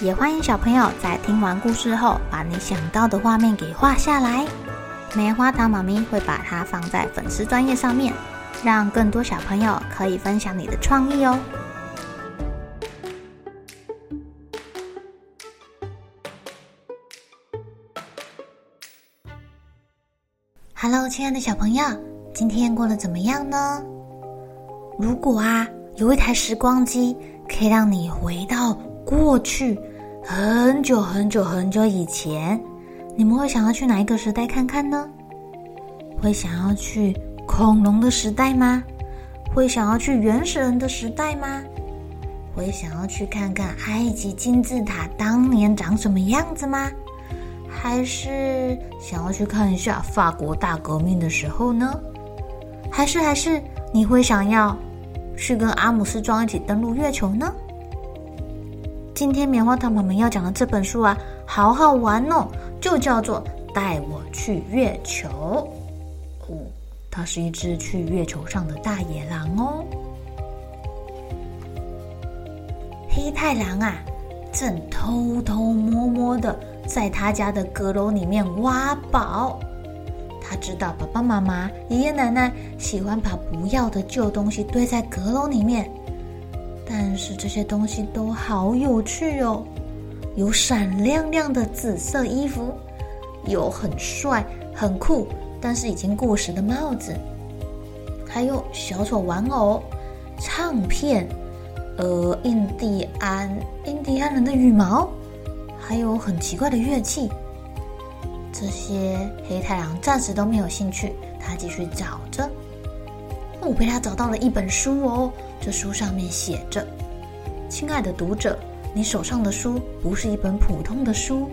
也欢迎小朋友在听完故事后，把你想到的画面给画下来。棉花糖妈咪会把它放在粉丝专页上面，让更多小朋友可以分享你的创意哦。Hello，亲爱的小朋友，今天过得怎么样呢？如果啊，有一台时光机，可以让你回到过去很久很久很久以前，你们会想要去哪一个时代看看呢？会想要去恐龙的时代吗？会想要去原始人的时代吗？会想要去看看埃及金字塔当年长什么样子吗？还是想要去看一下法国大革命的时候呢？还是还是你会想要去跟阿姆斯壮一起登陆月球呢？今天棉花糖妈妈要讲的这本书啊，好好玩哦，就叫做《带我去月球》。哦，它是一只去月球上的大野狼哦。黑太狼啊，正偷偷摸摸的。在他家的阁楼里面挖宝，他知道爸爸妈妈、爷爷奶奶喜欢把不要的旧东西堆在阁楼里面，但是这些东西都好有趣哦，有闪亮亮的紫色衣服，有很帅很酷但是已经过时的帽子，还有小丑玩偶、唱片，呃，印第安印第安人的羽毛。还有很奇怪的乐器，这些黑太狼暂时都没有兴趣。他继续找着，我被他找到了一本书哦。这书上面写着：“亲爱的读者，你手上的书不是一本普通的书，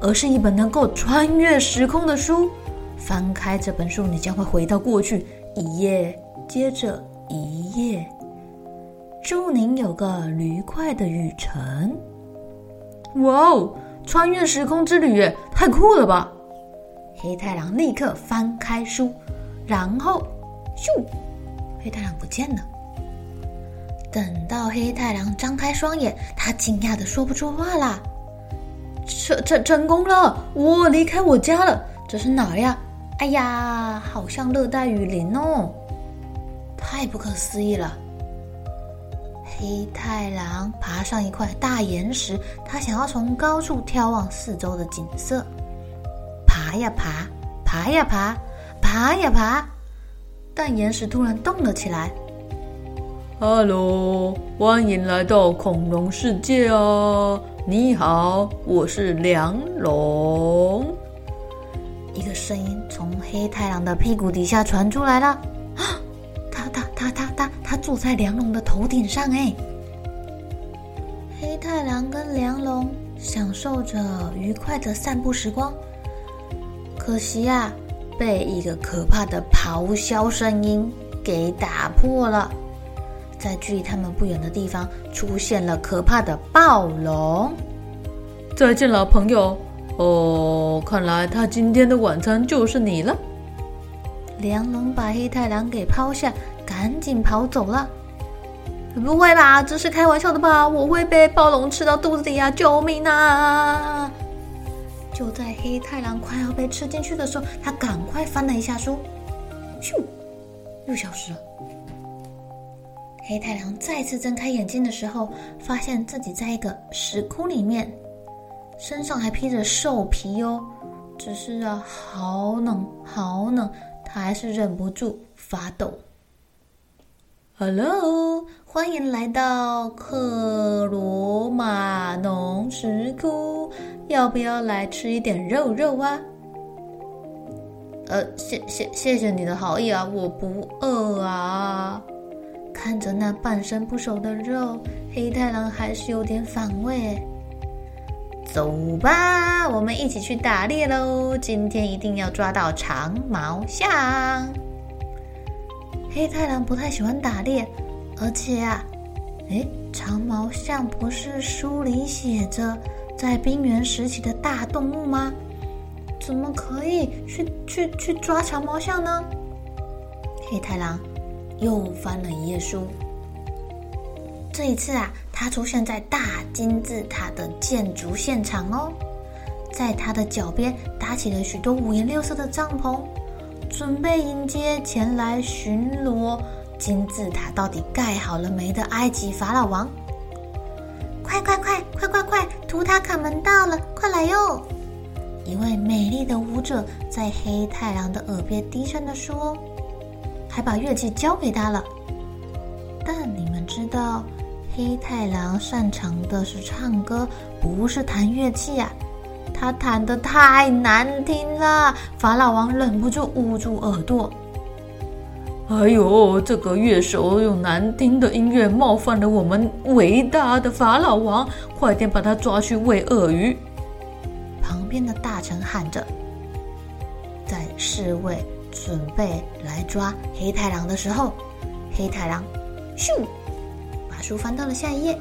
而是一本能够穿越时空的书。翻开这本书，你将会回到过去，一页接着一页。祝您有个愉快的旅程。”哇哦！穿越时空之旅，太酷了吧！黑太狼立刻翻开书，然后咻，黑太狼不见了。等到黑太狼张开双眼，他惊讶的说不出话啦。成成成功了！我离开我家了，这是哪儿呀？哎呀，好像热带雨林哦！太不可思议了。黑太狼爬上一块大岩石，他想要从高处眺望四周的景色。爬呀爬，爬呀爬，爬呀爬，但岩石突然动了起来。哈喽，欢迎来到恐龙世界啊！你好，我是梁龙。一个声音从黑太狼的屁股底下传出来了。他坐在梁龙的头顶上，哎，黑太狼跟梁龙享受着愉快的散步时光。可惜啊，被一个可怕的咆哮声音给打破了。在距离他们不远的地方，出现了可怕的暴龙。再见了，朋友。哦，看来他今天的晚餐就是你了。梁龙把黑太狼给抛下。赶紧跑走了！不会吧？这是开玩笑的吧？我会被暴龙吃到肚子里啊！救命啊！就在黑太狼快要被吃进去的时候，他赶快翻了一下书，咻，又消失了。黑太狼再次睁开眼睛的时候，发现自己在一个石窟里面，身上还披着兽皮哦。只是啊，好冷，好冷，他还是忍不住发抖。Hello，欢迎来到克罗马农石窟，要不要来吃一点肉肉啊？呃，谢谢谢谢你的好意啊，我不饿啊。看着那半生不熟的肉，黑太狼还是有点反胃。走吧，我们一起去打猎喽！今天一定要抓到长毛象。黑太狼不太喜欢打猎，而且啊，诶，长毛象不是书里写着在冰原时期的大动物吗？怎么可以去去去抓长毛象呢？黑太狼又翻了一页书。这一次啊，他出现在大金字塔的建筑现场哦，在他的脚边搭起了许多五颜六色的帐篷，准备迎接前来巡逻金字塔到底盖好了没的埃及法老王。快快快快快快！图塔卡门到了，快来哟！一位美丽的舞者在黑太狼的耳边低声地说，还把乐器交给他了。但你们知道，黑太狼擅长的是唱歌，不是弹乐器啊！他弹得太难听了，法老王忍不住捂住耳朵。哎呦，这个乐手用难听的音乐冒犯了我们伟大的法老王，快点把他抓去喂鳄鱼！旁边的大臣喊着，在侍卫准备来抓黑太狼的时候，黑太狼咻。把书翻到了下一页。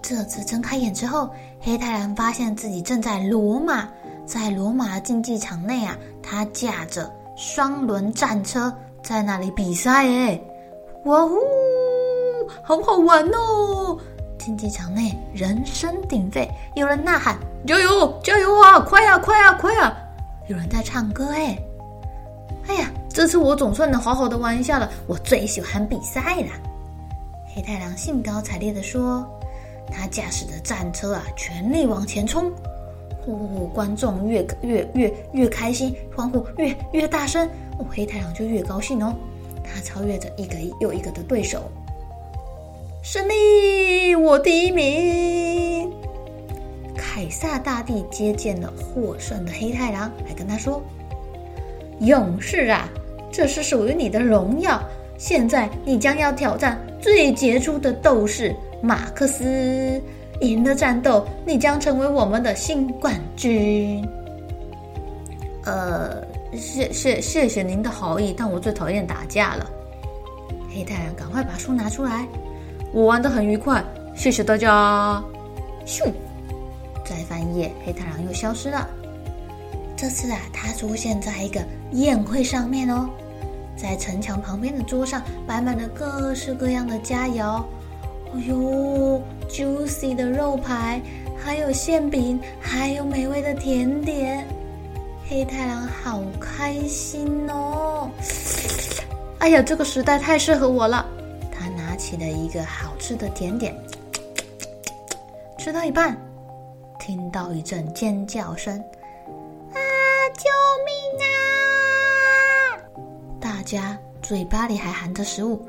这次睁开眼之后，黑太狼发现自己正在罗马，在罗马的竞技场内啊，他驾着双轮战车在那里比赛。哎，哇呼，好好玩哦！竞技场内人声鼎沸，有人呐喊：“加油，加油啊！快呀，快呀，快呀！”有人在唱歌。哎，哎呀，这次我总算能好好的玩一下了。我最喜欢比赛了。黑太狼兴高采烈地说：“他驾驶着战车啊，全力往前冲！呼呼呼！观众越越越越开心，欢呼越越大声，哦，黑太狼就越高兴哦。他超越着一个又一个的对手，胜利！我第一名！凯撒大帝接见了获胜的黑太狼，还跟他说：‘勇士啊，这是属于你的荣耀。’”现在你将要挑战最杰出的斗士马克思，赢了战斗，你将成为我们的新冠军。呃，谢谢谢谢您的好意，但我最讨厌打架了。黑太狼赶快把书拿出来，我玩得很愉快，谢谢大家。咻，再翻页，黑太狼又消失了。这次啊，他出现在一个宴会上面哦。在城墙旁边的桌上摆满了各式各样的佳肴，哎呦，juicy 的肉排，还有馅饼，还有美味的甜点。黑太狼好开心哦！哎呀，这个时代太适合我了。他拿起了一个好吃的甜点，吃到一半，听到一阵尖叫声：“啊，救命啊！”大家嘴巴里还含着食物，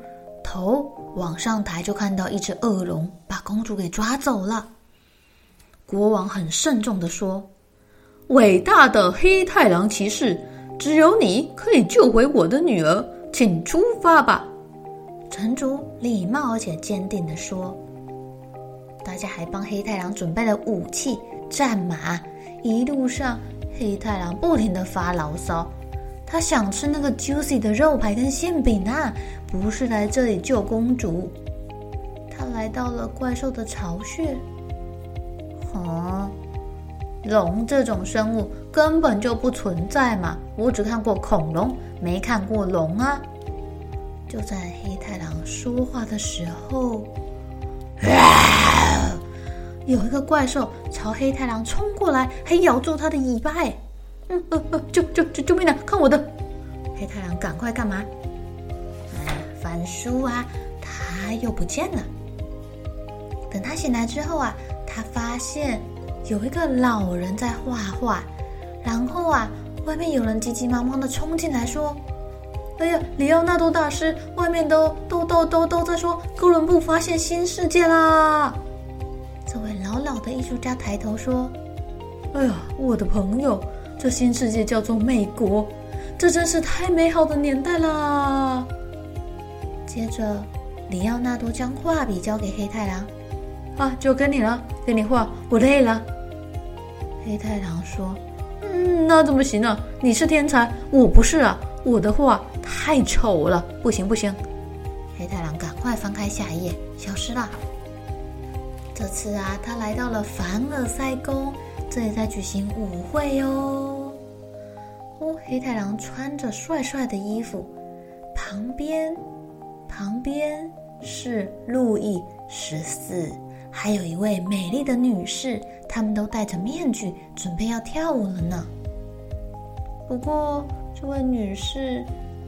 头往上抬，就看到一只恶龙把公主给抓走了。国王很慎重地说：“伟大的黑太狼骑士，只有你可以救回我的女儿，请出发吧。”城主礼貌而且坚定地说：“大家还帮黑太狼准备了武器、战马。一路上，黑太狼不停地发牢骚。”他想吃那个 juicy 的肉排跟馅饼啊，不是来这里救公主。他来到了怪兽的巢穴。哦，龙这种生物根本就不存在嘛！我只看过恐龙，没看过龙啊。就在黑太狼说话的时候，啊，有一个怪兽朝黑太狼冲过来，还咬住他的尾巴。嗯呃呃，救救救救命啊！看我的！黑太狼，赶快干嘛？哎，翻书啊！他又不见了。等他醒来之后啊，他发现有一个老人在画画，然后啊，外面有人急急忙忙的冲进来说：“哎呀，里奥纳多大师，外面都都都都都在说哥伦布发现新世界啦！”这位老老的艺术家抬头说：“哎呀，我的朋友。”这新世界叫做美国，这真是太美好的年代啦！接着，里奥纳多将画笔交给黑太狼。啊，就跟你了，给你画，我累了。黑太狼说：“嗯，那怎么行呢？你是天才，我不是啊，我的画太丑了，不行不行。”黑太狼赶快翻开下一页，消失了。这次啊，他来到了凡尔赛宫，这里在举行舞会哦。黑太狼穿着帅帅的衣服，旁边，旁边是路易十四，还有一位美丽的女士，他们都戴着面具，准备要跳舞了呢。不过，这位女士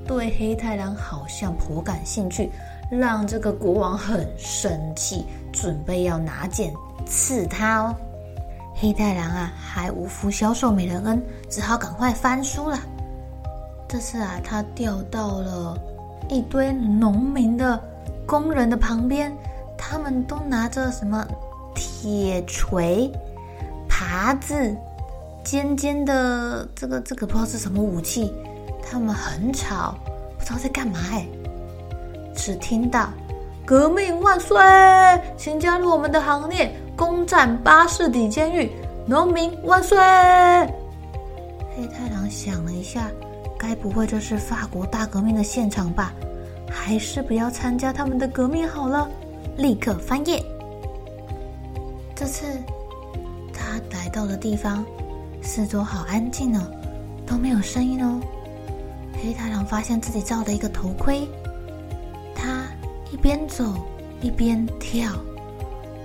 对黑太狼好像颇感兴趣。让这个国王很生气，准备要拿剑刺他哦。黑太狼啊，还无福消受美人恩，只好赶快翻书了。这次啊，他掉到了一堆农民的工人的旁边，他们都拿着什么铁锤、耙子、尖尖的这个这个不知道是什么武器，他们很吵，不知道在干嘛哎。只听到“革命万岁”，请加入我们的行列，攻占巴士底监狱。农民万岁！黑太狼想了一下，该不会这是法国大革命的现场吧？还是不要参加他们的革命好了。立刻翻页。这次他来到的地方，四周好安静哦，都没有声音哦。黑太狼发现自己罩了一个头盔。他一边走一边跳，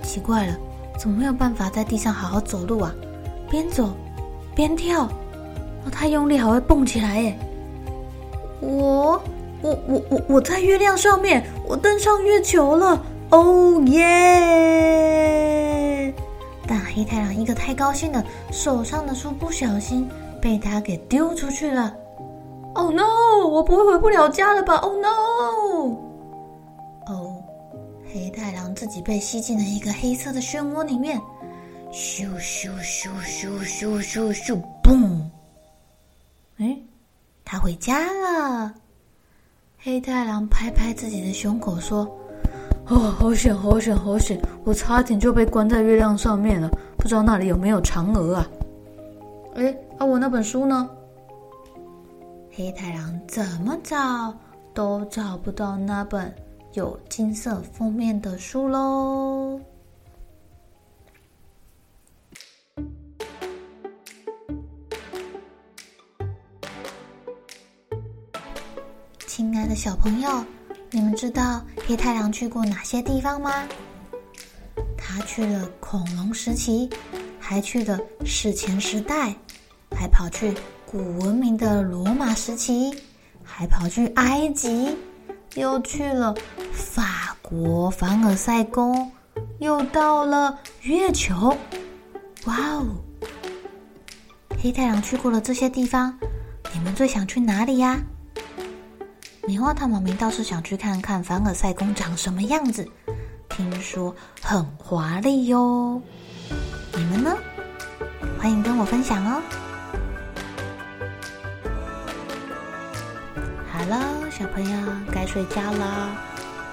奇怪了，怎么没有办法在地上好好走路啊？边走边跳，哦，太用力还会蹦起来耶！我我我我我在月亮上面，我登上月球了！哦耶！但黑太狼一个太高兴了，手上的书不小心被他给丢出去了。Oh no！我不会回不了家了吧？Oh no！黑太狼自己被吸进了一个黑色的漩涡里面，咻咻咻咻咻咻咻，嘣！哎，他回家了。黑太狼拍拍自己的胸口说：“哦，好险，好险，好险！我差点就被关在月亮上面了，不知道那里有没有嫦娥啊？”哎，啊，我那本书呢？黑太狼怎么找都找不到那本。有金色封面的书喽，亲爱的小朋友，你们知道黑太狼去过哪些地方吗？他去了恐龙时期，还去了史前时代，还跑去古文明的罗马时期，还跑去埃及。又去了法国凡尔赛宫，又到了月球，哇哦！黑太狼去过了这些地方，你们最想去哪里呀？棉花糖妈咪倒是想去看看凡尔赛宫长什么样子，听说很华丽哟。你们呢？欢迎跟我分享哦。好了。小朋友该睡觉了，